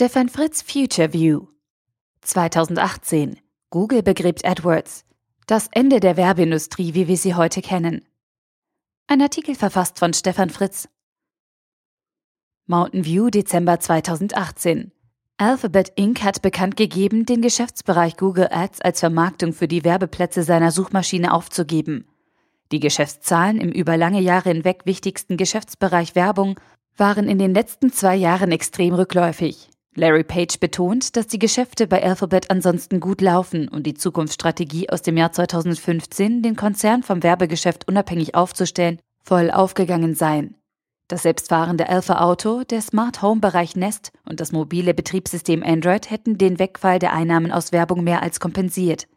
Stefan Fritz Future View 2018 Google begräbt AdWords. Das Ende der Werbeindustrie, wie wir sie heute kennen. Ein Artikel verfasst von Stefan Fritz. Mountain View Dezember 2018 Alphabet Inc. hat bekannt gegeben, den Geschäftsbereich Google Ads als Vermarktung für die Werbeplätze seiner Suchmaschine aufzugeben. Die Geschäftszahlen im über lange Jahre hinweg wichtigsten Geschäftsbereich Werbung waren in den letzten zwei Jahren extrem rückläufig. Larry Page betont, dass die Geschäfte bei Alphabet ansonsten gut laufen und die Zukunftsstrategie aus dem Jahr 2015, den Konzern vom Werbegeschäft unabhängig aufzustellen, voll aufgegangen seien. Das selbstfahrende Alpha Auto, der Smart Home Bereich Nest und das mobile Betriebssystem Android hätten den Wegfall der Einnahmen aus Werbung mehr als kompensiert.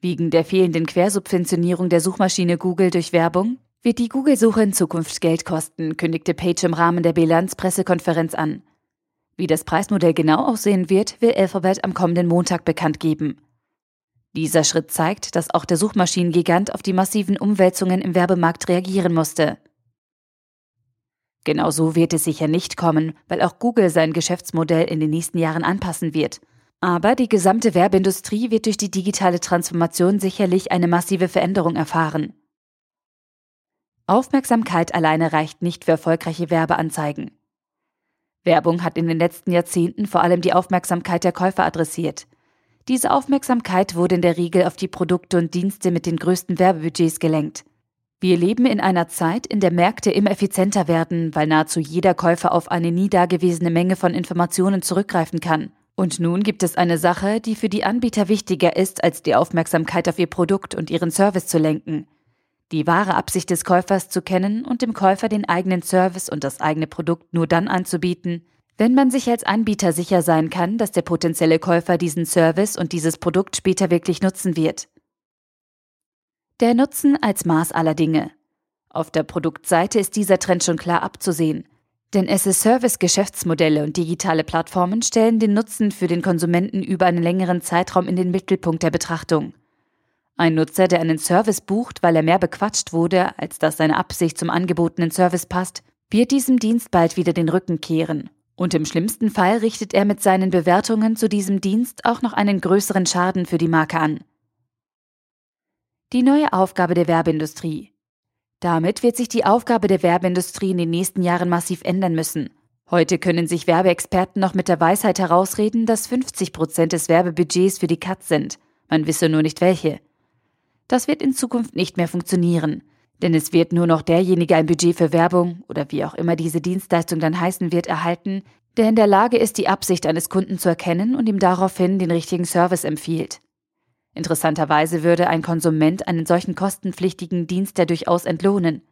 Wegen der fehlenden Quersubventionierung der Suchmaschine Google durch Werbung wird die Google-Suche in Zukunft Geld kosten, kündigte Page im Rahmen der Bilanzpressekonferenz an. Wie das Preismodell genau aussehen wird, will Alphabet am kommenden Montag bekannt geben. Dieser Schritt zeigt, dass auch der Suchmaschinengigant auf die massiven Umwälzungen im Werbemarkt reagieren musste. Genauso wird es sicher nicht kommen, weil auch Google sein Geschäftsmodell in den nächsten Jahren anpassen wird. Aber die gesamte Werbeindustrie wird durch die digitale Transformation sicherlich eine massive Veränderung erfahren. Aufmerksamkeit alleine reicht nicht für erfolgreiche Werbeanzeigen. Werbung hat in den letzten Jahrzehnten vor allem die Aufmerksamkeit der Käufer adressiert. Diese Aufmerksamkeit wurde in der Regel auf die Produkte und Dienste mit den größten Werbebudgets gelenkt. Wir leben in einer Zeit, in der Märkte immer effizienter werden, weil nahezu jeder Käufer auf eine nie dagewesene Menge von Informationen zurückgreifen kann. Und nun gibt es eine Sache, die für die Anbieter wichtiger ist, als die Aufmerksamkeit auf ihr Produkt und ihren Service zu lenken. Die wahre Absicht des Käufers zu kennen und dem Käufer den eigenen Service und das eigene Produkt nur dann anzubieten, wenn man sich als Anbieter sicher sein kann, dass der potenzielle Käufer diesen Service und dieses Produkt später wirklich nutzen wird. Der Nutzen als Maß aller Dinge. Auf der Produktseite ist dieser Trend schon klar abzusehen. Denn SS-Service-Geschäftsmodelle und digitale Plattformen stellen den Nutzen für den Konsumenten über einen längeren Zeitraum in den Mittelpunkt der Betrachtung. Ein Nutzer, der einen Service bucht, weil er mehr bequatscht wurde, als dass seine Absicht zum angebotenen Service passt, wird diesem Dienst bald wieder den Rücken kehren. Und im schlimmsten Fall richtet er mit seinen Bewertungen zu diesem Dienst auch noch einen größeren Schaden für die Marke an. Die neue Aufgabe der Werbeindustrie. Damit wird sich die Aufgabe der Werbeindustrie in den nächsten Jahren massiv ändern müssen. Heute können sich Werbeexperten noch mit der Weisheit herausreden, dass 50 Prozent des Werbebudgets für die Katz sind. Man wisse nur nicht welche. Das wird in Zukunft nicht mehr funktionieren. Denn es wird nur noch derjenige ein Budget für Werbung oder wie auch immer diese Dienstleistung dann heißen wird erhalten, der in der Lage ist, die Absicht eines Kunden zu erkennen und ihm daraufhin den richtigen Service empfiehlt. Interessanterweise würde ein Konsument einen solchen kostenpflichtigen Dienst ja durchaus entlohnen.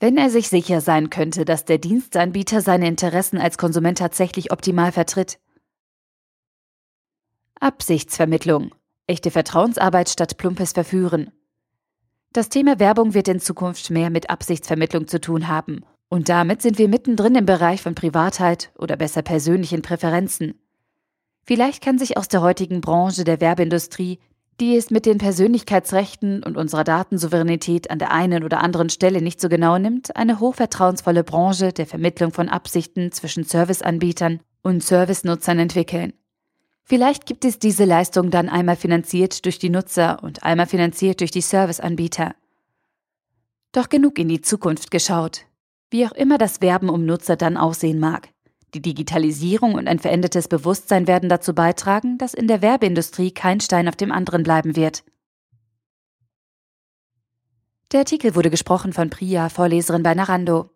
Wenn er sich sicher sein könnte, dass der Dienstanbieter seine Interessen als Konsument tatsächlich optimal vertritt. Absichtsvermittlung. Echte Vertrauensarbeit statt plumpes Verführen. Das Thema Werbung wird in Zukunft mehr mit Absichtsvermittlung zu tun haben. Und damit sind wir mittendrin im Bereich von Privatheit oder besser persönlichen Präferenzen. Vielleicht kann sich aus der heutigen Branche der Werbeindustrie, die es mit den Persönlichkeitsrechten und unserer Datensouveränität an der einen oder anderen Stelle nicht so genau nimmt, eine hochvertrauensvolle Branche der Vermittlung von Absichten zwischen Serviceanbietern und Servicenutzern entwickeln. Vielleicht gibt es diese Leistung dann einmal finanziert durch die Nutzer und einmal finanziert durch die Serviceanbieter. Doch genug in die Zukunft geschaut. Wie auch immer das Werben um Nutzer dann aussehen mag. Die Digitalisierung und ein verändertes Bewusstsein werden dazu beitragen, dass in der Werbeindustrie kein Stein auf dem anderen bleiben wird. Der Artikel wurde gesprochen von Priya, Vorleserin bei Narando.